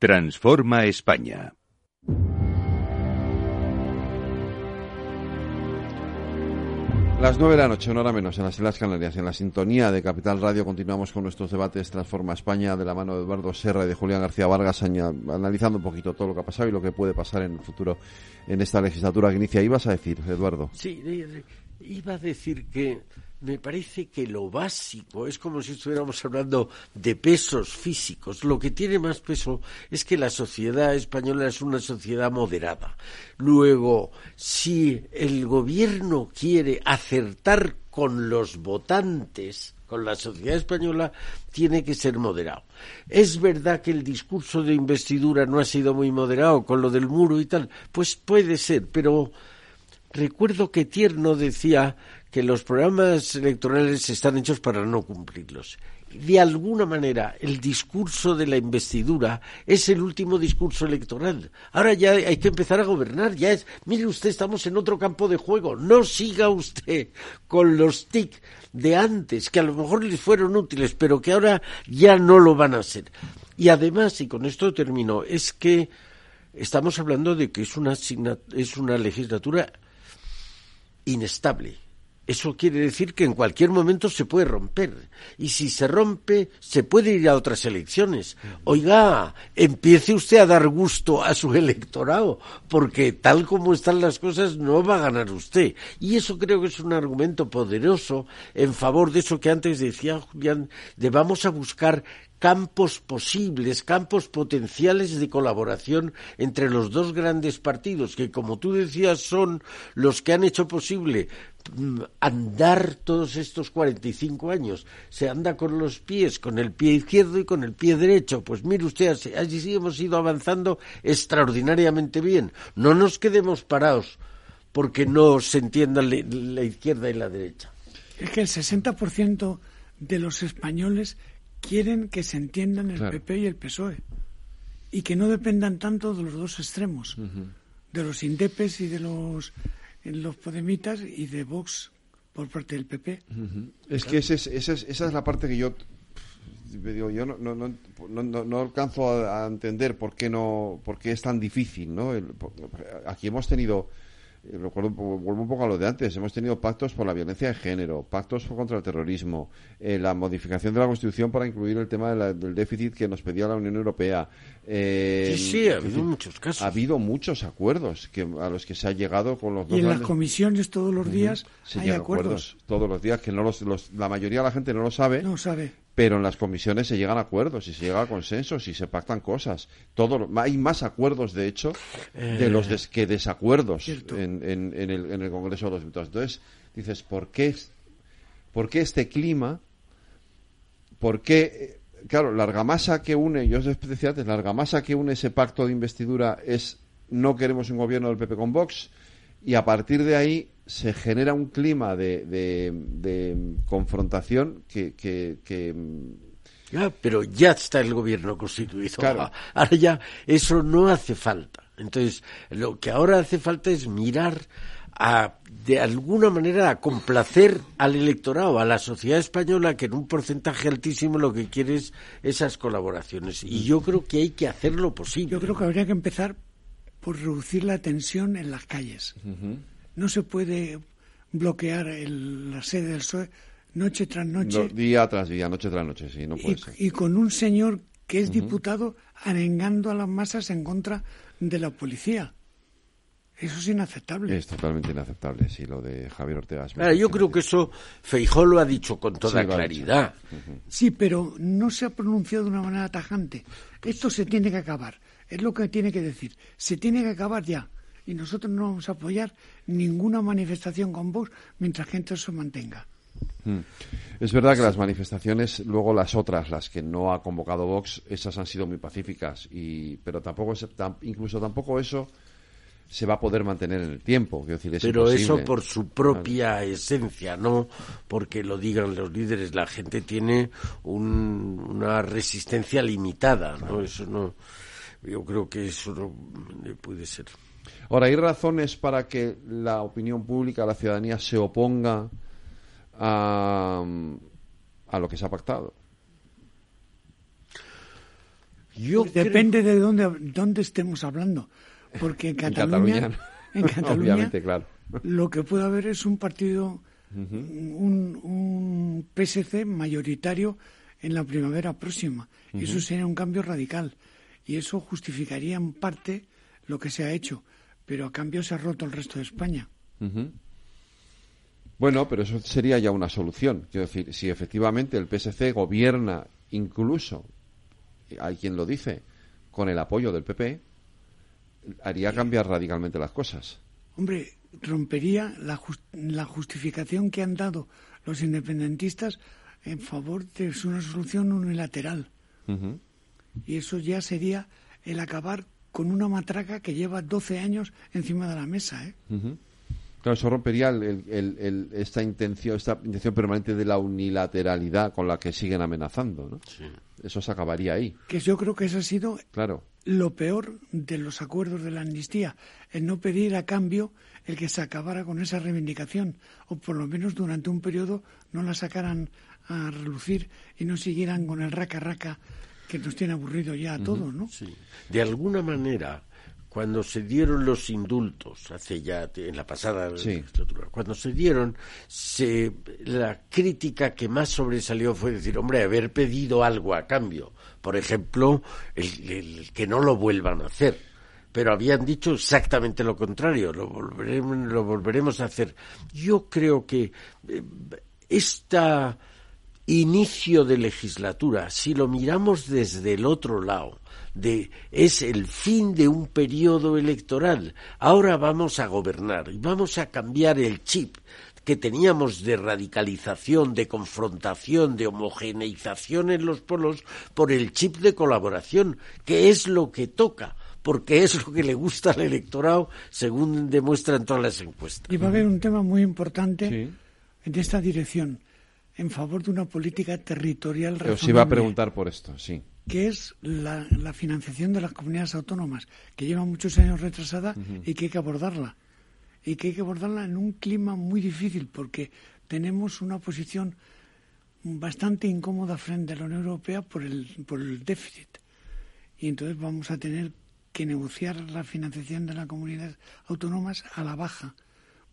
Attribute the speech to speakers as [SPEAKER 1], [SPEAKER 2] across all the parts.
[SPEAKER 1] Transforma España.
[SPEAKER 2] Las nueve de la noche, una hora menos, en las Islas Canarias, en la sintonía de Capital Radio, continuamos con nuestros debates Transforma España de la mano de Eduardo Serra y de Julián García Vargas, analizando un poquito todo lo que ha pasado y lo que puede pasar en el futuro en esta legislatura que inicia. ¿Ibas a decir, Eduardo?
[SPEAKER 3] Sí, iba a decir que me parece que lo básico es como si estuviéramos hablando de pesos físicos. Lo que tiene más peso es que la sociedad española es una sociedad moderada. Luego, si el gobierno quiere acertar con los votantes, con la sociedad española, tiene que ser moderado. Es verdad que el discurso de investidura no ha sido muy moderado con lo del muro y tal, pues puede ser, pero recuerdo que Tierno decía que los programas electorales están hechos para no cumplirlos. De alguna manera, el discurso de la investidura es el último discurso electoral. Ahora ya hay que empezar a gobernar. Ya es, mire usted, estamos en otro campo de juego. No siga usted con los TIC de antes, que a lo mejor les fueron útiles, pero que ahora ya no lo van a ser. Y además, y con esto termino, es que estamos hablando de que es una, es una legislatura inestable eso quiere decir que en cualquier momento se puede romper. Y si se rompe, se puede ir a otras elecciones. Oiga, empiece usted a dar gusto a su electorado, porque tal como están las cosas no va a ganar usted. Y eso creo que es un argumento poderoso en favor de eso que antes decía Julián, de vamos a buscar campos posibles, campos potenciales de colaboración entre los dos grandes partidos, que como tú decías son los que han hecho posible Mm, andar todos estos 45 años. Se anda con los pies, con el pie izquierdo y con el pie derecho. Pues mire usted, allí sí hemos ido avanzando extraordinariamente bien. No nos quedemos parados porque no se entienda la izquierda y la derecha.
[SPEAKER 4] Es que el 60% de los españoles quieren que se entiendan el PP y el PSOE y que no dependan tanto de los dos extremos, de los indepes y de los los Podemitas y de Vox por parte del PP.
[SPEAKER 2] Es que esa es la parte que yo digo, yo no, no, no, no, alcanzo a, entender por qué no por qué es tan difícil, ¿no? aquí hemos tenido recuerdo, vuelvo un poco a lo de antes, hemos tenido pactos por la violencia de género, pactos contra el terrorismo, eh, la modificación de la Constitución para incluir el tema del déficit que nos pedía la Unión Europea.
[SPEAKER 3] Eh, sí, sí, ha habido muchos casos.
[SPEAKER 2] Ha habido muchos acuerdos que, a los que se ha llegado con los
[SPEAKER 4] Y en las comisiones todos los días hay acuerdos.
[SPEAKER 2] Todos los días, que no los, la mayoría de la gente no lo sabe.
[SPEAKER 4] No sabe
[SPEAKER 2] pero en las comisiones se llegan a acuerdos y se llega a consensos y se pactan cosas. Todo, hay más acuerdos, de hecho, de los eh, que desacuerdos en, en, el, en, el, Congreso de los Diputados. Entonces, dices, ¿por qué, ¿por qué este clima? ¿Por qué? Claro, la argamasa que une, yo os decía antes, la argamasa que une ese pacto de investidura es no queremos un gobierno del PP con Vox y a partir de ahí se genera un clima de, de, confrontación que, que,
[SPEAKER 3] pero ya está el gobierno constituido. Claro. Ahora ya eso no hace falta. Entonces, lo que ahora hace falta es mirar a, de alguna manera, a complacer al electorado, a la sociedad española, que en un porcentaje altísimo lo que quiere es esas colaboraciones. Y yo creo que hay que hacer lo posible.
[SPEAKER 4] Yo creo que habría que empezar por reducir la tensión en las calles. No se puede bloquear la sede del PSOE noche tras noche.
[SPEAKER 2] día tras día, noche tras noche, sí, no puede
[SPEAKER 4] y,
[SPEAKER 2] ser.
[SPEAKER 4] Y con un señor que es diputado arengando a las masas en contra de la policía. Eso es inaceptable.
[SPEAKER 2] Es totalmente inaceptable, sí, lo de Javier Ortega.
[SPEAKER 3] yo creo que eso Feijó lo ha dicho con toda claridad.
[SPEAKER 4] Sí, pero no se ha pronunciado de una manera tajante. Esto se tiene que acabar. Es lo que tiene que decir. Se tiene que acabar ya. Y nosotros no vamos a apoyar ninguna manifestación con Vox mientras gente se mantenga.
[SPEAKER 2] Mm. Es verdad que las manifestaciones, luego las otras, las que no ha convocado Vox, esas han sido muy pacíficas, y, pero tampoco, incluso tampoco eso se va a poder mantener en el tiempo. Decir,
[SPEAKER 3] pero eso por su propia esencia, no porque lo digan los líderes. La gente tiene una resistencia limitada, ¿no? Eso no. Yo creo que eso no puede ser.
[SPEAKER 2] Ahora, ¿hay razones para que la opinión pública, la ciudadanía, se oponga a, a lo que se ha pactado?
[SPEAKER 4] Depende de dónde, dónde estemos hablando. Porque en Cataluña, en Cataluña,
[SPEAKER 2] claro.
[SPEAKER 4] lo que puede haber es un partido, un, un, PSC mayoritario en la primavera próxima. Y eso sería un cambio radical. Y eso justificaría en parte lo que se ha hecho. Pero a cambio se ha roto el resto de España.
[SPEAKER 2] Bueno, pero eso sería ya una solución. Quiero decir, si efectivamente el PSC gobierna incluso, hay quien lo dice, con el apoyo del PP, haría cambiar radicalmente las cosas.
[SPEAKER 4] Hombre, rompería la, la justificación que han dado los independentistas en favor de una solución unilateral. Y eso ya sería el acabar con una matraca que lleva 12 años encima de la mesa. ¿eh?
[SPEAKER 2] Claro, eso rompería esta intención, esta intención permanente de la unilateralidad con la que siguen amenazando, ¿no? Eso se acabaría ahí.
[SPEAKER 4] Que yo creo que eso ha sido
[SPEAKER 2] claro.
[SPEAKER 4] lo peor de los acuerdos de la amnistía, el no pedir a cambio el que se acabara con esa reivindicación, o por lo menos durante un periodo no la sacaran a relucir y no siguieran con el raca-raca que nos tiene aburrido ya a todos, ¿no?
[SPEAKER 3] Sí. De alguna manera, cuando se dieron los indultos, hace ya en la pasada legislatura, cuando se dieron, se, la crítica que más sobresalió fue decir, hombre, haber pedido algo a cambio. Por ejemplo, el, que no lo vuelvan a hacer. Pero habían dicho exactamente lo contrario, lo volveremos, lo volveremos a hacer. Yo creo que eh, esta inicio de legislatura, si lo miramos desde el otro lado, de es el fin de un periodo electoral. Ahora vamos a gobernar y vamos a cambiar el chip que teníamos de radicalización, de confrontación, de homogeneización en los polos por el chip de colaboración, que es lo que toca porque es lo que le gusta al electorado, según demuestran todas las encuestas.
[SPEAKER 4] Y va a haber un tema muy importante en esta dirección, en favor de una política territorial
[SPEAKER 2] Pero se iba a preguntar por esto, sí
[SPEAKER 4] que es la, financiación de las comunidades autónomas, que lleva muchos años retrasada y que hay que abordarla. Y que hay que abordarla en un clima muy difícil, porque tenemos una posición bastante incómoda frente a la Unión Europea por el, por el déficit. Y entonces vamos a tener que negociar la financiación de las comunidades autónomas a la baja,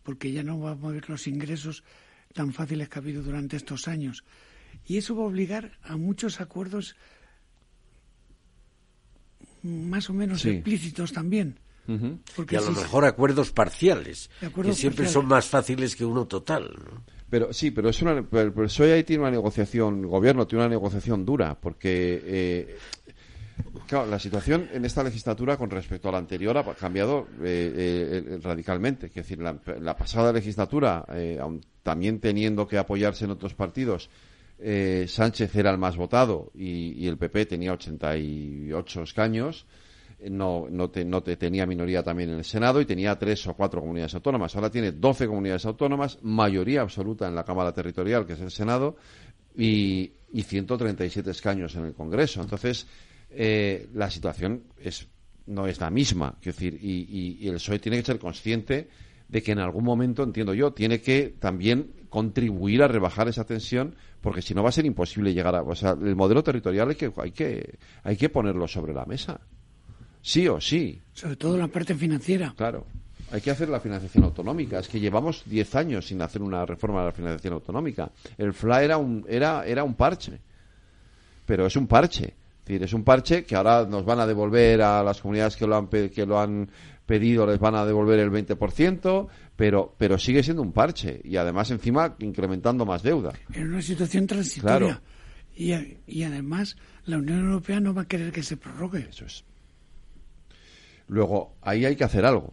[SPEAKER 4] porque ya no vamos a ver los ingresos tan fáciles que ha habido durante estos años. Y eso va a obligar a muchos acuerdos más o menos explícitos también.
[SPEAKER 3] y a lo mejor acuerdos parciales, que siempre son más fáciles que uno total.
[SPEAKER 2] Pero sí, pero es una, pero, eso ahí tiene una negociación, gobierno tiene una negociación dura, porque eh, claro, la situación en esta legislatura con respecto a la anterior ha cambiado eh, eh, radicalmente. Es decir, la, pasada legislatura, también teniendo que apoyarse en otros partidos, eh, Sánchez era el más votado y, el PP tenía 88 escaños. Eh, no, no, no tenía minoría también en el Senado y tenía tres o cuatro comunidades autónomas. Ahora tiene 12 comunidades autónomas, mayoría absoluta en la Cámara Territorial, que es el Senado, y, y 137 escaños en el Congreso. Entonces, eh, la situación es, no es la misma. Es decir, y, y el PSOE tiene que ser consciente de que en algún momento, entiendo yo, tiene que también contribuir a rebajar esa tensión, porque si no va a ser imposible llegar a. O sea, el modelo territorial hay que, hay que, hay que ponerlo sobre la mesa. Sí o sí.
[SPEAKER 4] Sobre todo la parte financiera.
[SPEAKER 2] Claro. Hay que hacer la financiación autonómica. Es que llevamos 10 años sin hacer una reforma de la financiación autonómica. El FLA era un, era, era un parche. Pero es un parche. Es decir, es un parche que ahora nos van a devolver a las comunidades que lo han, que lo han pedido les van a devolver el 20%, pero, pero sigue siendo un parche y además encima incrementando más deuda.
[SPEAKER 4] En una situación transitoria. Y, y además la Unión Europea no va a querer que se prorrogue.
[SPEAKER 2] Eso es. Luego, ahí hay que hacer algo.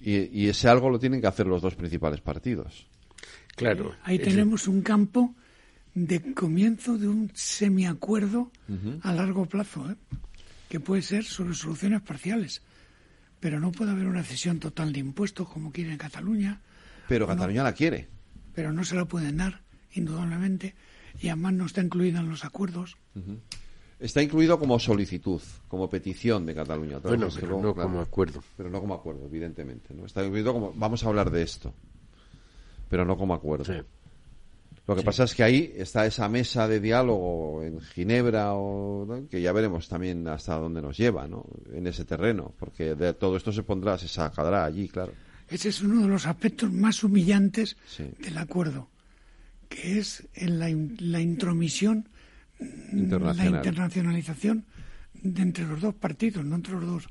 [SPEAKER 2] Y, ese algo lo tienen que hacer los dos principales partidos.
[SPEAKER 3] Claro.
[SPEAKER 4] Ahí tenemos un campo de comienzo de un semiacuerdo a largo plazo, ¿eh? que puede ser sobre soluciones parciales pero no puede haber una cesión total de impuestos como quiere en Cataluña.
[SPEAKER 2] Pero Cataluña la quiere.
[SPEAKER 4] Pero no se la pueden dar, indudablemente, y además no está incluida en los acuerdos.
[SPEAKER 2] Está incluido como solicitud, como petición de Cataluña.
[SPEAKER 3] Bueno, pero no como acuerdo.
[SPEAKER 2] Pero no como acuerdo, evidentemente. ¿no? Está incluido como, vamos a hablar de esto, pero no como acuerdo. Lo que pasa es que ahí está esa mesa de diálogo en Ginebra, o, que ya veremos también hasta dónde nos lleva, ¿no? En ese terreno, porque de todo esto se pondrá, se sacará allí, claro.
[SPEAKER 4] Ese es uno de los aspectos más humillantes del acuerdo, que es en la, la intromisión, la internacionalización de entre los dos partidos, no entre los dos,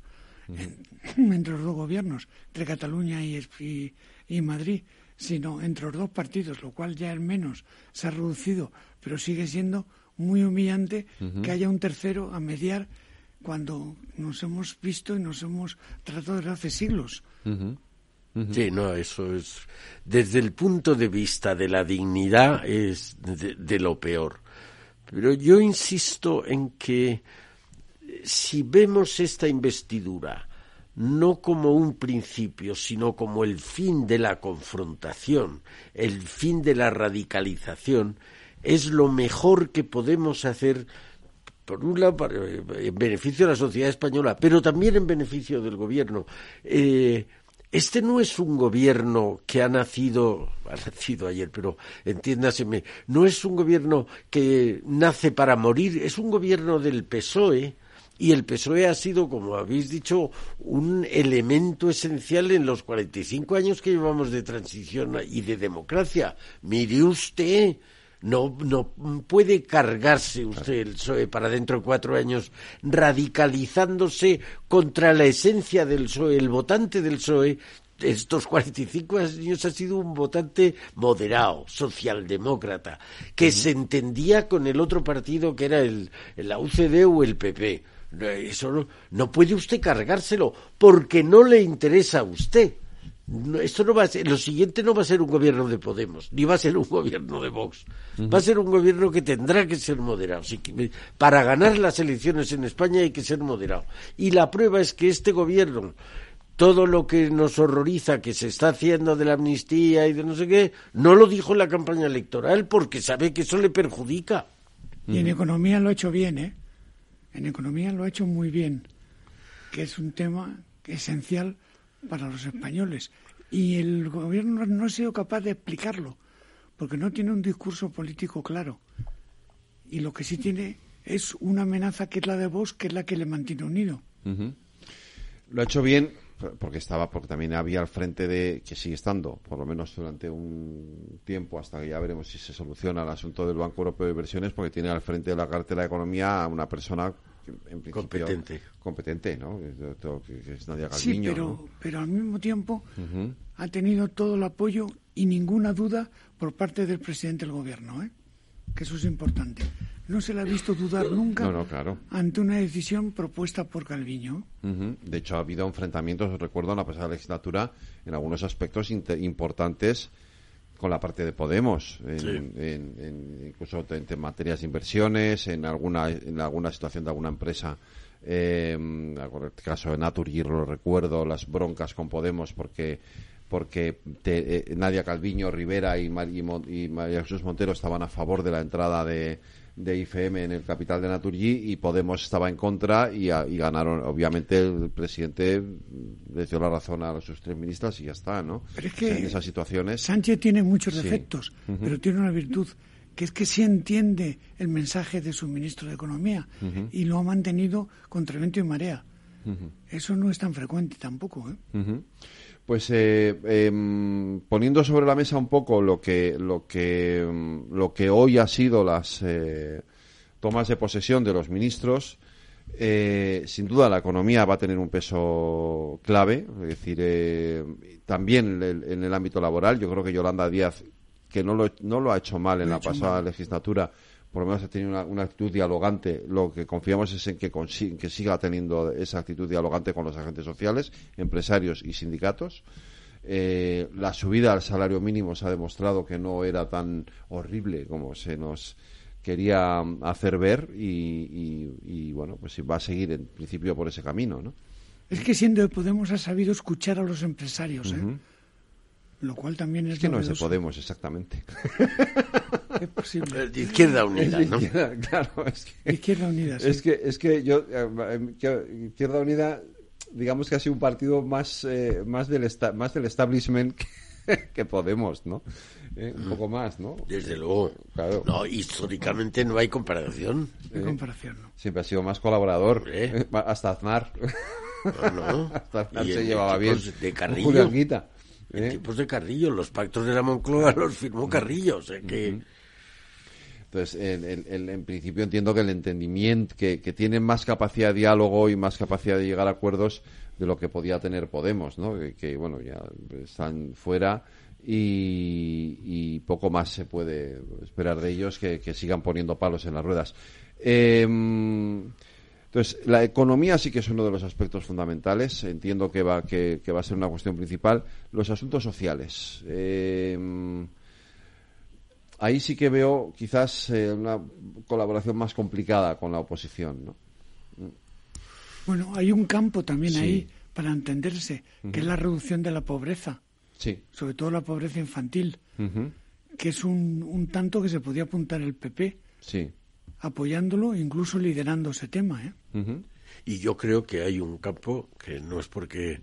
[SPEAKER 4] entre los dos gobiernos, entre Cataluña y, y Madrid sino entre los dos partidos, lo cual ya es menos, se ha reducido, pero sigue siendo muy humillante que haya un tercero a mediar cuando nos hemos visto y nos hemos tratado desde hace siglos.
[SPEAKER 3] Sí, no, eso es. Desde el punto de vista de la dignidad, es de lo peor. Pero yo insisto en que si vemos esta investidura no como un principio, sino como el fin de la confrontación, el fin de la radicalización, es lo mejor que podemos hacer, por un lado, eh, en beneficio de la sociedad española, pero también en beneficio del gobierno. Eh, este no es un gobierno que ha nacido, ha nacido ayer, pero entiéndaseme, no es un gobierno que nace para morir, es un gobierno del PSOE, y el PSOE ha sido, como habéis dicho, un elemento esencial en los 45 años que llevamos de transición y de democracia. Mire usted, no, no puede cargarse usted el PSOE para dentro de cuatro años radicalizándose contra la esencia del PSOE. El votante del PSOE estos 45 años ha sido un votante moderado, socialdemócrata, que se entendía con el otro partido que era el, la UCD o el PP. Eso no, puede usted cargárselo porque no le interesa a usted. esto no va a ser, lo siguiente no va a ser un gobierno de Podemos, ni va a ser un gobierno de Vox. Va a ser un gobierno que tendrá que ser moderado. para ganar las elecciones en España hay que ser moderado. Y la prueba es que este gobierno, todo lo que nos horroriza que se está haciendo de la amnistía y de no sé qué, no lo dijo en la campaña electoral porque sabe que eso le perjudica.
[SPEAKER 4] Y en economía lo ha hecho bien, ¿eh? En economía lo ha hecho muy bien, que es un tema esencial para los españoles. Y el gobierno no ha sido capaz de explicarlo, porque no tiene un discurso político claro. Y lo que sí tiene es una amenaza que es la de Vox, que es la que le mantiene unido.
[SPEAKER 2] Lo ha hecho bien porque estaba, porque también había al frente de, que sigue estando, por lo menos durante un tiempo, hasta que ya veremos si se soluciona el asunto del Banco Europeo de Inversiones, porque tiene al frente de la cartera de Economía a una persona en
[SPEAKER 3] competente.
[SPEAKER 2] Competente, ¿no? Que es Nadia
[SPEAKER 4] sí, pero, pero al mismo tiempo ha tenido todo el apoyo y ninguna duda por parte del presidente del gobierno, ¿eh? que eso es importante no se le ha visto dudar nunca ante una decisión propuesta por Calviño.
[SPEAKER 2] De hecho, ha habido enfrentamientos, recuerdo, en la pasada legislatura, en algunos aspectos importantes con la parte de Podemos, en, incluso en, materias de inversiones, en alguna, en alguna situación de alguna empresa. Eh, el caso de Naturgy, lo recuerdo, las broncas con Podemos porque porque eh, Nadia Calviño, Rivera y, y María Jesús Montero estaban a favor de la entrada de, de IFM en el capital de Naturgy y Podemos estaba en contra y, ganaron. Obviamente el presidente le dio la razón a sus tres ministras y ya está, ¿no?
[SPEAKER 4] Pero es que
[SPEAKER 2] en esas situaciones.
[SPEAKER 4] Sánchez tiene muchos defectos, pero tiene una virtud que es que sí entiende el mensaje de su ministro de Economía y lo ha mantenido contra viento y marea. Eso no es tan frecuente tampoco. ¿eh?
[SPEAKER 2] Pues eh, em, poniendo sobre la mesa un poco lo que lo que em, lo que hoy ha sido las eh, tomas de posesión de los ministros, eh, sin duda la economía va a tener un peso clave, es decir, también en el, ámbito laboral. Yo creo que Yolanda Díaz, que no lo, no lo ha hecho mal en la pasada legislatura, por lo menos ha tenido una, actitud dialogante. Lo que confiamos es en que, que siga teniendo esa actitud dialogante con los agentes sociales, empresarios y sindicatos. Eh, la subida al salario mínimo se ha demostrado que no era tan horrible como se nos quería hacer ver y, bueno, pues va a seguir en principio por ese camino, ¿no?
[SPEAKER 4] Es que siendo de Podemos ha sabido escuchar a los empresarios, ¿eh? Lo cual también es...
[SPEAKER 2] que no es de Podemos, exactamente.
[SPEAKER 3] Es posible. De Izquierda Unida, ¿no?
[SPEAKER 2] claro, es que...
[SPEAKER 4] Izquierda Unida, sí.
[SPEAKER 2] Es que, es que yo, eh, Izquierda Unida, digamos que ha sido un partido más, eh, más, del, más del establishment que Podemos, ¿no? Eh, un poco más, ¿no?
[SPEAKER 3] Desde luego.
[SPEAKER 2] Claro.
[SPEAKER 3] No, históricamente no hay comparación.
[SPEAKER 4] No hay comparación, ¿no?
[SPEAKER 2] Siempre ha sido más colaborador.
[SPEAKER 3] ¿Eh?
[SPEAKER 2] Hasta Aznar.
[SPEAKER 3] No, no.
[SPEAKER 2] Hasta Aznar se llevaba bien.
[SPEAKER 3] de Carrillo.
[SPEAKER 2] Anguita,
[SPEAKER 3] En
[SPEAKER 2] ¿eh?
[SPEAKER 3] tiempos de Carrillo, los pactos de la Moncloa los firmó Carrillo, o sea que...
[SPEAKER 2] Entonces, en, en- en- principio entiendo que el entendimiento, que, tienen más capacidad de diálogo y más capacidad de llegar a acuerdos de lo que podía tener Podemos, ¿no? Que, bueno, ya están fuera y, poco más se puede esperar de ellos que, sigan poniendo palos en las ruedas. Em, entonces, la economía sí que es uno de los aspectos fundamentales. Entiendo que va, que, que va a ser una cuestión principal. Los asuntos sociales. Em, ahí sí que veo quizás eh, una colaboración más complicada con la oposición, ¿no?
[SPEAKER 4] Bueno, hay un campo también
[SPEAKER 2] Sí.
[SPEAKER 4] ahí para entenderse, que es la reducción de la pobreza,
[SPEAKER 2] Sí.
[SPEAKER 4] sobre todo la pobreza infantil, que es un, un tanto que se podía apuntar el PP,
[SPEAKER 2] Sí.
[SPEAKER 4] apoyándolo, incluso liderando ese tema. ¿eh?
[SPEAKER 3] Y yo creo que hay un campo que no es porque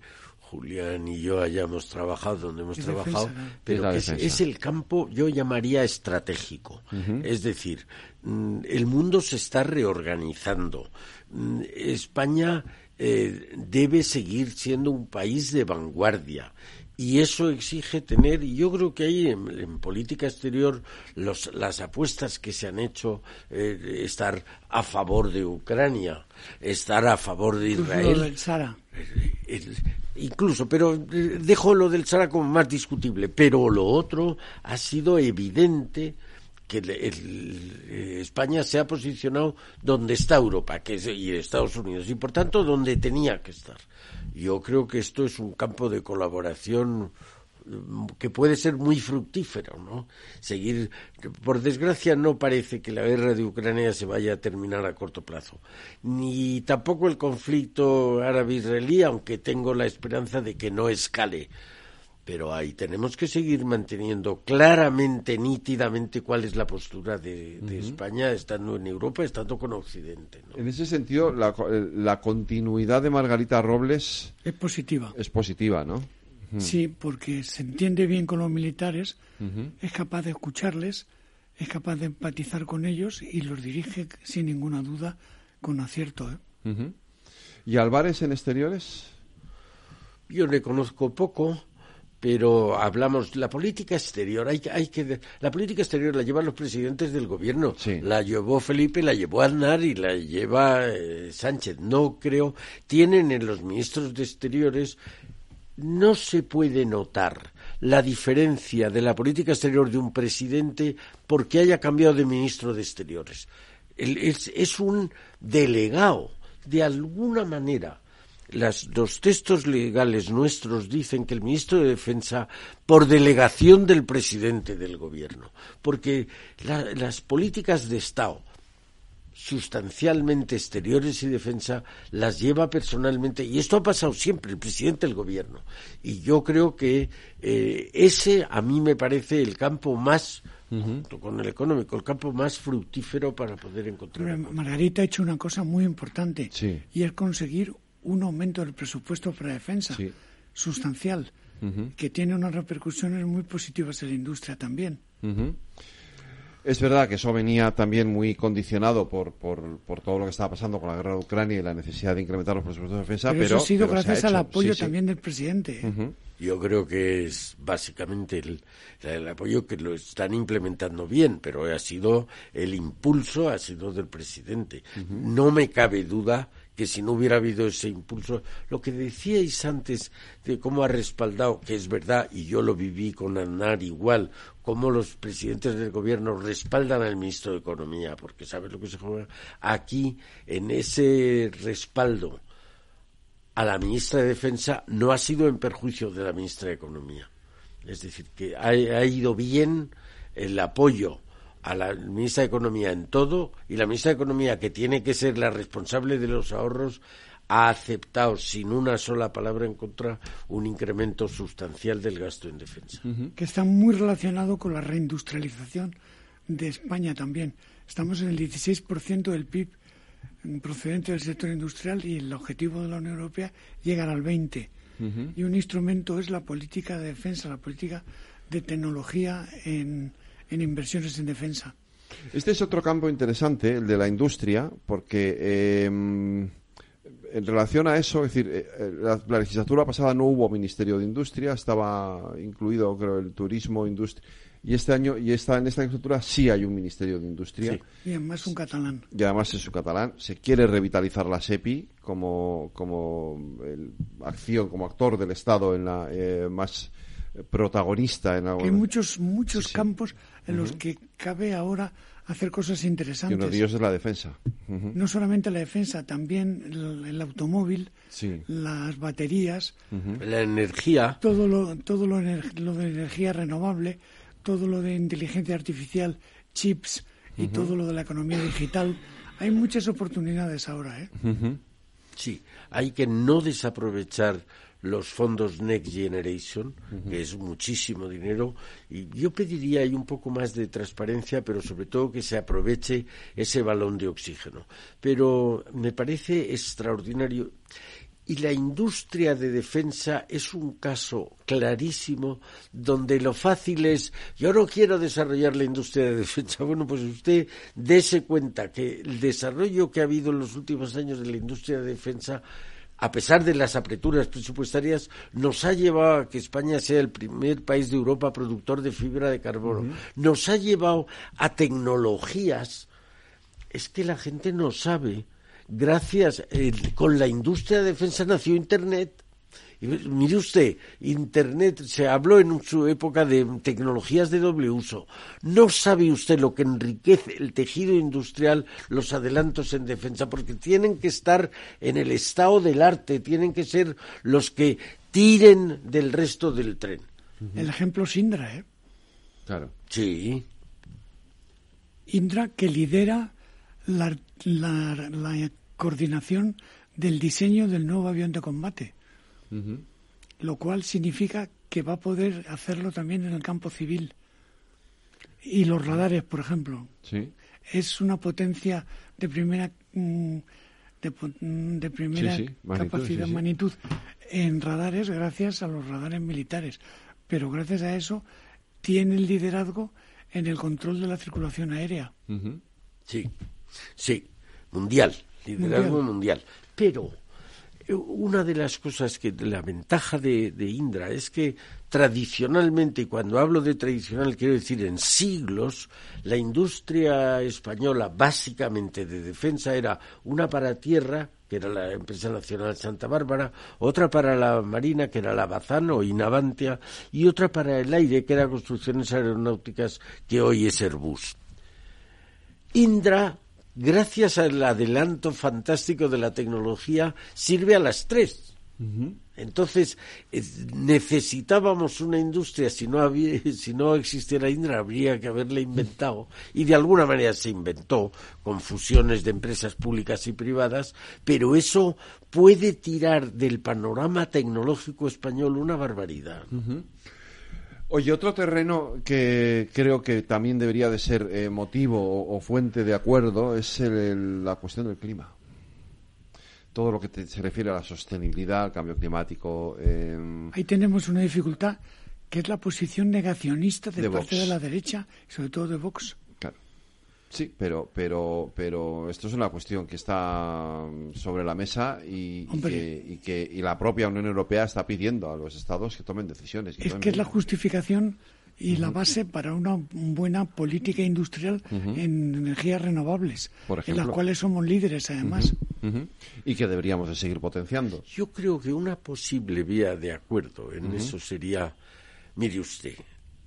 [SPEAKER 3] Julián y yo hayamos trabajado donde hemos trabajado,
[SPEAKER 4] defensa, ¿no?
[SPEAKER 3] pero
[SPEAKER 2] Es
[SPEAKER 3] es el campo, yo llamaría estratégico. Es decir, mm, el mundo se está reorganizando. Mm, España eh, debe seguir siendo un país de vanguardia. Y eso exige tener, y yo creo que ahí en, en política exterior los, las apuestas que se han hecho, eh, estar a favor de Ucrania, estar a favor de Israel,
[SPEAKER 4] lo del Sara.
[SPEAKER 3] el- incluso, pero eh, dejo lo del Sara como más discutible, pero lo otro ha sido evidente que el- el- eh, España se ha posicionado donde está Europa que es, y Estados Unidos y por tanto donde tenía que estar. Yo creo que esto es un campo de colaboración mm, que puede ser muy fructífero, ¿no? Seguir, por desgracia, no parece que la guerra de Ucrania se vaya a terminar a corto plazo, ni tampoco el conflicto árabe-israelí, aunque tengo la esperanza de que no escale. Pero ahí tenemos que seguir manteniendo claramente, nítidamente, cuál es la postura de, de España, estando en Europa, estando con Occidente. ¿no?
[SPEAKER 2] En ese sentido, la, co- eh, la continuidad de Margarita Robles
[SPEAKER 4] Es positiva.
[SPEAKER 2] es positiva, ¿no?
[SPEAKER 4] Sí, porque se entiende bien con los militares, es capaz de escucharles, es capaz de empatizar con ellos y los dirige sin ninguna duda con acierto. ¿eh?
[SPEAKER 2] ¿Y Álvarez en exteriores?
[SPEAKER 3] Yo le conozco poco, pero hablamos la política exterior. Hay, que- hay que la política exterior la llevan los presidentes del gobierno.
[SPEAKER 2] Sí.
[SPEAKER 3] La llevó Felipe, la llevó Aznar y la lleva eh, Sánchez. No creo. Tienen en los ministros de exteriores no se puede notar la diferencia de la política exterior de un presidente porque haya cambiado de ministro de exteriores. Es, es un delegado, de alguna manera. Las, los textos legales nuestros dicen que el ministro de Defensa, por delegación del presidente del gobierno, porque la- las políticas de Estado, sustancialmente exteriores y defensa las lleva personalmente y esto ha pasado siempre el presidente del gobierno y yo creo que eh, ese a mí me parece el campo más junto con el económico el campo más fructífero para poder encontrar.
[SPEAKER 4] Margarita ha hecho una cosa muy importante
[SPEAKER 2] Sí.
[SPEAKER 4] y es conseguir un aumento del presupuesto para defensa
[SPEAKER 2] Sí.
[SPEAKER 4] sustancial, que tiene unas repercusiones muy positivas en la industria también.
[SPEAKER 2] Es verdad que eso venía también muy condicionado por, por, por todo lo que estaba pasando con la guerra de Ucrania y la necesidad de incrementar los presupuestos de defensa,
[SPEAKER 4] pero,
[SPEAKER 2] pero,
[SPEAKER 4] eso ha sido
[SPEAKER 2] pero se ha
[SPEAKER 4] gracias al apoyo
[SPEAKER 2] Sí, sí.
[SPEAKER 4] también del presidente.
[SPEAKER 3] Yo creo que es básicamente el, el apoyo que lo están implementando bien, pero ha sido el impulso, ha sido del presidente. No me cabe duda que si no hubiera habido ese impulso, lo que decíais antes de cómo ha respaldado, que es verdad, y yo lo viví con Aznar igual, cómo los presidentes del gobierno respaldan al ministro de Economía, porque sabes lo que se juega aquí en ese respaldo a la ministra de Defensa no ha sido en perjuicio de la ministra de Economía. Es decir, que ha, ha ido bien el apoyo a la ministra de Economía en todo y la ministra de Economía, que tiene que ser la responsable de los ahorros, ha aceptado sin una sola palabra en contra un incremento sustancial del gasto en defensa.
[SPEAKER 4] que está muy relacionado con la reindustrialización de España también. Estamos en el 16% del PIB procedente del sector industrial y el objetivo de la Unión Europea llegar al 20%. y un instrumento es la política de defensa, la política de tecnología en, en inversiones en defensa.
[SPEAKER 2] Este es otro campo interesante, el de la industria, porque em, en relación a eso, es decir, eh, la, legislatura pasada no hubo Ministerio de Industria, estaba incluido, creo, el turismo, industria. Y este año, y esta, en esta legislatura sí hay un Ministerio de Industria.
[SPEAKER 4] Y además un catalán.
[SPEAKER 2] Y además es un catalán. Se quiere revitalizar la SEPI como, como acción, como actor del Estado en la eh, más protagonista en
[SPEAKER 4] Hay muchos, muchos campos en los que cabe ahora hacer cosas interesantes.
[SPEAKER 2] Y uno de ellos es la defensa.
[SPEAKER 4] No solamente la defensa, también el, automóvil, las baterías,
[SPEAKER 3] la energía.
[SPEAKER 4] Todo lo, todo lo, lo, de energía renovable, todo lo de inteligencia artificial, chips y todo lo de la economía digital. Hay muchas oportunidades ahora. ¿eh?
[SPEAKER 3] Sí, hay que no desaprovechar los fondos Next Generation, que es muchísimo dinero, y yo pediría ahí un poco más de transparencia, pero sobre todo que se aproveche ese balón de oxígeno. Pero me parece extraordinario. Y la industria de defensa es un caso clarísimo donde lo fácil es, yo no quiero desarrollar la industria de defensa. Bueno, pues usted dése cuenta que el desarrollo que ha habido en los últimos años de la industria de defensa a pesar de las apreturas presupuestarias, nos ha llevado a que España sea el primer país de Europa productor de fibra de carbono. Nos ha llevado a tecnologías. Es que la gente no sabe. Gracias, eh, con la industria de defensa nació Internet Mire usted, Internet se habló en su época de tecnologías de doble uso. ¿No sabe usted lo que enriquece el tejido industrial, los adelantos en defensa? Porque tienen que estar en el estado del arte, tienen que ser los que tiren del resto del tren.
[SPEAKER 4] El ejemplo es Indra, ¿eh?
[SPEAKER 2] Claro.
[SPEAKER 3] Sí.
[SPEAKER 4] Indra que lidera la coordinación del diseño del nuevo avión de combate lo cual significa que va a poder hacerlo también en el campo civil. Y los radares, por ejemplo. Es una potencia de primera mm, mm, de, primera capacidad, magnitud en radares gracias a los radares militares. Pero gracias a eso tiene el liderazgo en el control de la circulación aérea.
[SPEAKER 3] Sí, sí, mundial, liderazgo mundial. Pero una de las cosas que la ventaja de, Indra es que tradicionalmente, y cuando hablo de tradicional quiero decir en siglos, la industria española básicamente de defensa era una para tierra, que era la empresa nacional Santa Bárbara, otra para la marina, que era la Bazán o Inavantia, y otra para el aire, que era construcciones aeronáuticas, que hoy es Airbus. Indra gracias al adelanto fantástico de la tecnología, sirve a las tres. Entonces, eh, necesitábamos una industria, si no, había, si no existiera Indra, habría que haberla inventado. Y de alguna manera se inventó con fusiones de empresas públicas y privadas, pero eso puede tirar del panorama tecnológico español una barbaridad.
[SPEAKER 2] Oye, otro terreno que creo que también debería de ser eh, motivo o, fuente de acuerdo es la cuestión del clima. Todo lo que se refiere a la sostenibilidad, al cambio climático.
[SPEAKER 4] Em, Ahí tenemos una dificultad que es la posición negacionista de, parte de la derecha sobre todo de Vox.
[SPEAKER 2] Sí, pero, pero, pero esto es una cuestión que está sobre la mesa y, que, y la propia Unión Europea está pidiendo a los estados que tomen decisiones.
[SPEAKER 4] es que es la justificación y la base para una buena política industrial en energías renovables, en las cuales somos líderes además.
[SPEAKER 2] Y que deberíamos de seguir potenciando.
[SPEAKER 3] Yo creo que una posible vía de acuerdo en eso sería, mire usted,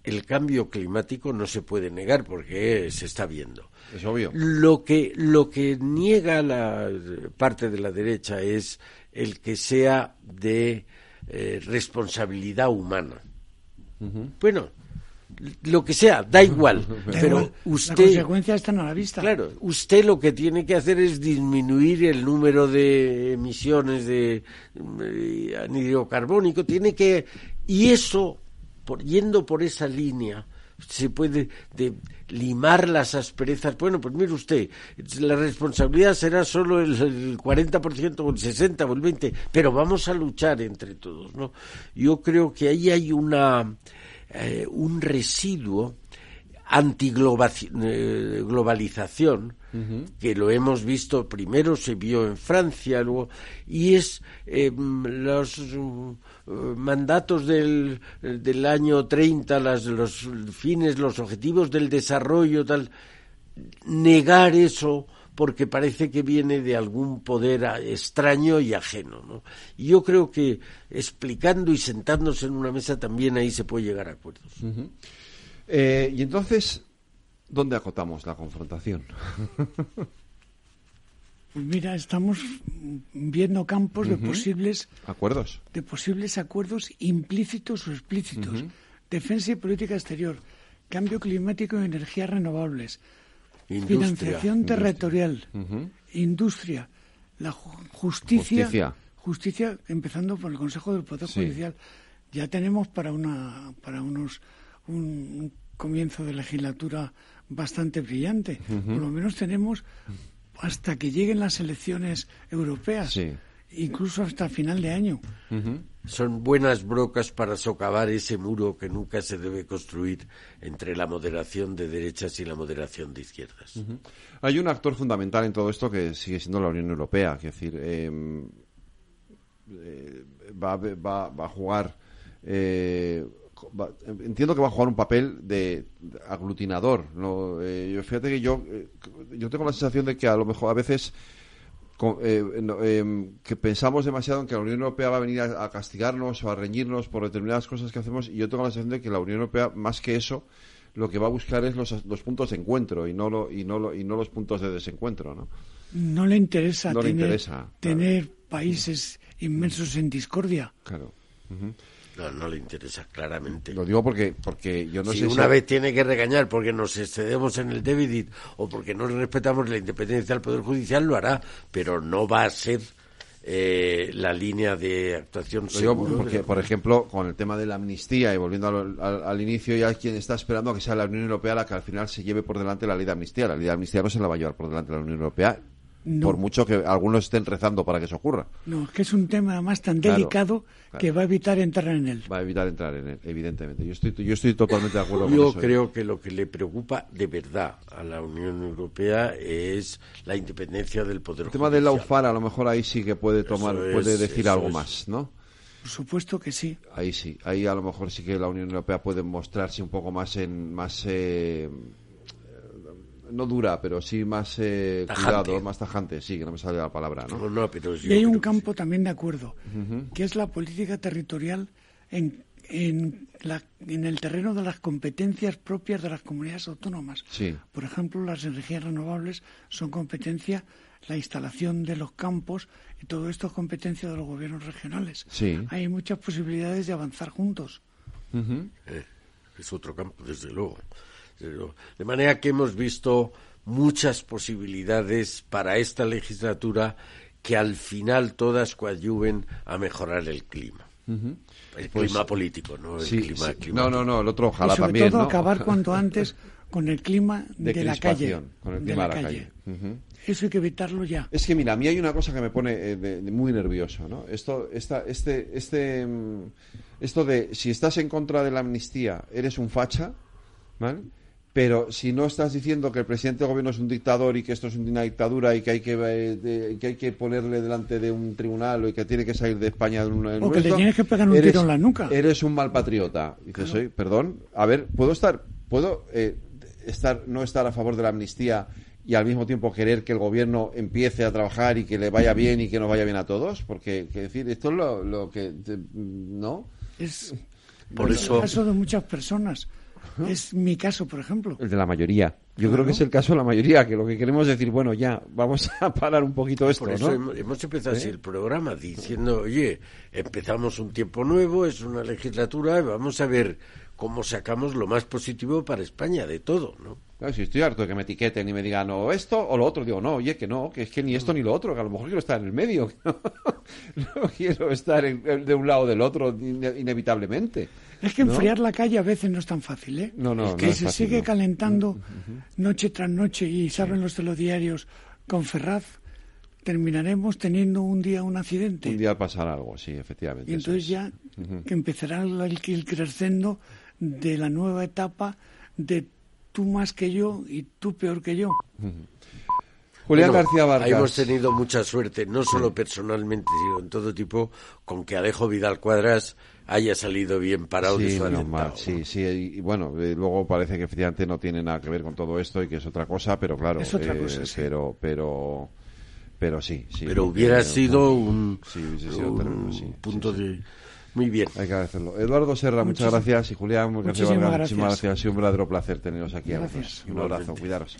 [SPEAKER 3] el cambio climático no se puede negar porque se está viendo.
[SPEAKER 2] Es obvio.
[SPEAKER 3] Lo que, lo que niega la parte de la derecha es el que sea de eh, responsabilidad humana. Bueno, lo que sea, da igual. pero usted. La
[SPEAKER 4] consecuencia están a la vista.
[SPEAKER 3] Claro, usted lo que tiene que hacer es disminuir el número de emisiones de, de anhídrido carbónico. Tiene que. Y eso yendo por esa línea, se puede de limar las asperezas. Bueno, pues mire usted, la responsabilidad será solo el, 40% o el 60 o el 20, pero vamos a luchar entre todos, ¿no? Yo creo que ahí hay una eh, un residuo antiglobalización que lo hemos visto primero se vio en Francia luego y es em, los mandatos del, del año 30 las, los fines los objetivos del desarrollo tal negar eso porque parece que viene de algún poder extraño y ajeno. ¿no? Y yo creo que explicando y sentándose en una mesa también ahí se puede llegar a acuerdos.
[SPEAKER 2] Eh, y entonces, ¿dónde acotamos la confrontación?
[SPEAKER 4] Pues mira, estamos viendo campos de posibles
[SPEAKER 2] acuerdos,
[SPEAKER 4] de posibles acuerdos implícitos o explícitos. Defensa y política exterior, cambio climático y energías renovables, financiación territorial, industria, la justicia, justicia, empezando por el Consejo del Poder Judicial. Ya tenemos para una para unos un, comienzo de legislatura bastante brillante. Por lo menos tenemos hasta que lleguen las elecciones europeas. Incluso hasta final de año.
[SPEAKER 3] Son buenas brocas para socavar ese muro que nunca se debe construir entre la moderación de derechas y la moderación de izquierdas.
[SPEAKER 2] Hay un actor fundamental en todo esto que sigue siendo la Unión Europea. Es decir, em, eh, va, va, va, a jugar eh, entiendo que va a jugar un papel de, aglutinador. ¿no? Eh, yo, fíjate que yo, eh, yo tengo la sensación de que a lo mejor a veces eh, em, que pensamos demasiado en que la Unión Europea va a venir a, castigarnos o a reñirnos por determinadas cosas que hacemos y yo tengo la sensación de que la Unión Europea, más que eso, lo que va a buscar es los, los puntos de encuentro y no, lo, y, no y no los puntos de desencuentro. ¿no?
[SPEAKER 4] No le interesa, tener, países inmensos en discordia.
[SPEAKER 2] Claro.
[SPEAKER 3] No, no le interesa claramente.
[SPEAKER 2] Lo digo porque, porque yo no
[SPEAKER 3] si
[SPEAKER 2] sé
[SPEAKER 3] una vez tiene que regañar porque nos excedemos en el déficit o porque no respetamos la independencia del Poder Judicial, lo hará, pero no va a ser eh, la línea de actuación.
[SPEAKER 2] Digo porque, por ejemplo, con el tema de la amnistía y volviendo al, inicio, ya quien está esperando a que sea la Unión Europea la que al final se lleve por delante la ley de amnistía. La ley de amnistía no se la va a llevar por delante la Unión Europea por mucho que algunos estén rezando para que eso ocurra.
[SPEAKER 4] No, es que es un tema más tan delicado que va a evitar entrar en él.
[SPEAKER 2] Va a evitar entrar en él, evidentemente. Yo estoy, yo estoy totalmente de acuerdo
[SPEAKER 3] con
[SPEAKER 2] eso.
[SPEAKER 3] Yo ¿eh? creo que lo que le preocupa de verdad a la Unión Europea es la independencia del poder.
[SPEAKER 2] El tema de la UFAR, a lo mejor ahí sí que puede tomar, puede decir algo más, ¿no?
[SPEAKER 4] Por supuesto que sí.
[SPEAKER 2] Ahí sí, ahí a lo mejor sí que la Unión Europea puede mostrarse un poco más en más eh, no dura, pero sí más eh, cuidado, más tajante, sí, que no me sale la palabra. ¿no?
[SPEAKER 4] y hay un campo también de acuerdo, que es la política territorial en, en, la, en el terreno de las competencias propias de las comunidades autónomas. Por ejemplo, las energías renovables son competencia, la instalación de los campos y todo esto es competencia de los gobiernos regionales. Hay muchas posibilidades de avanzar juntos.
[SPEAKER 3] Eh, es otro campo, desde luego. De manera que hemos visto muchas posibilidades para esta legislatura que al final todas coadyuven a mejorar el clima. El pues clima político, no el clima
[SPEAKER 2] No, no, no, el otro ojalá
[SPEAKER 4] y sobre
[SPEAKER 2] también.
[SPEAKER 4] todo acabar cuanto antes con el clima de, la calle.
[SPEAKER 2] Con el clima de la, calle.
[SPEAKER 4] Eso hay que evitarlo ya.
[SPEAKER 2] Es que mira, a mí hay una cosa que me pone eh, muy nervioso, ¿no? Esto, esta, este, este, mm, esto de si estás en contra de la amnistía, eres un facha, ¿vale? Pero si no estás diciendo que el presidente del gobierno es un dictador y que esto es una dictadura y que hay que, eh, que hay que ponerle delante de un tribunal y que tiene que salir de España de un
[SPEAKER 4] o que le tienes que pegar un tiro en la nuca.
[SPEAKER 2] eres un mal patriota dices soy perdón a ver puedo estar puedo eh, estar no estar a favor de la amnistía y al mismo tiempo querer que el gobierno empiece a trabajar y que le vaya bien y que nos vaya bien a todos porque que decir esto es lo, que no
[SPEAKER 4] es por eso el caso de muchas personas es mi caso, por ejemplo.
[SPEAKER 2] El de la mayoría. Yo creo que es el caso de la mayoría, que lo que queremos es decir, bueno, ya, vamos a parar un poquito esto,
[SPEAKER 3] por eso hemos empezado así ¿Eh? el programa, diciendo, oye, empezamos un tiempo nuevo, es una legislatura, vamos a ver cómo sacamos lo más positivo para España de todo, ¿no?
[SPEAKER 2] Si estoy harto de que me etiqueten y me digan o esto o lo otro, digo, no, oye, que no, que es que ni esto ni lo otro, que a lo mejor quiero estar en el medio, no, quiero estar de un lado o del otro inevitablemente.
[SPEAKER 4] Es que enfriar la calle a veces no es tan fácil, ¿eh?
[SPEAKER 2] No, no,
[SPEAKER 4] que
[SPEAKER 2] se
[SPEAKER 4] sigue calentando noche tras noche y saben los telediarios con Ferraz terminaremos teniendo un día un accidente.
[SPEAKER 2] Un día pasar algo, sí, efectivamente.
[SPEAKER 4] Y entonces ya que empezará el, el creciendo de la nueva etapa de tú más que yo y tú peor que yo.
[SPEAKER 2] Julián García Vargas.
[SPEAKER 3] Hemos tenido mucha suerte, no solo personalmente, sino en todo tipo, con que Alejo Vidal Cuadras haya salido bien parado
[SPEAKER 2] sí,
[SPEAKER 3] de su
[SPEAKER 2] mal, Sí, sí, y bueno, eh, luego parece que efectivamente no tiene nada que ver con todo esto y que es otra cosa, pero claro,
[SPEAKER 4] es otra cosa, eh,
[SPEAKER 2] pero, pero, pero sí, sí.
[SPEAKER 3] Pero hubiera sido un, punto de muy bien.
[SPEAKER 2] Hay que agradecerlo. Eduardo Serra, muchas gracias. Y Julián, muchísimas gracias. Muchísimas gracias. Ha sido un verdadero placer teneros aquí. Gracias. Un abrazo. Cuidaros.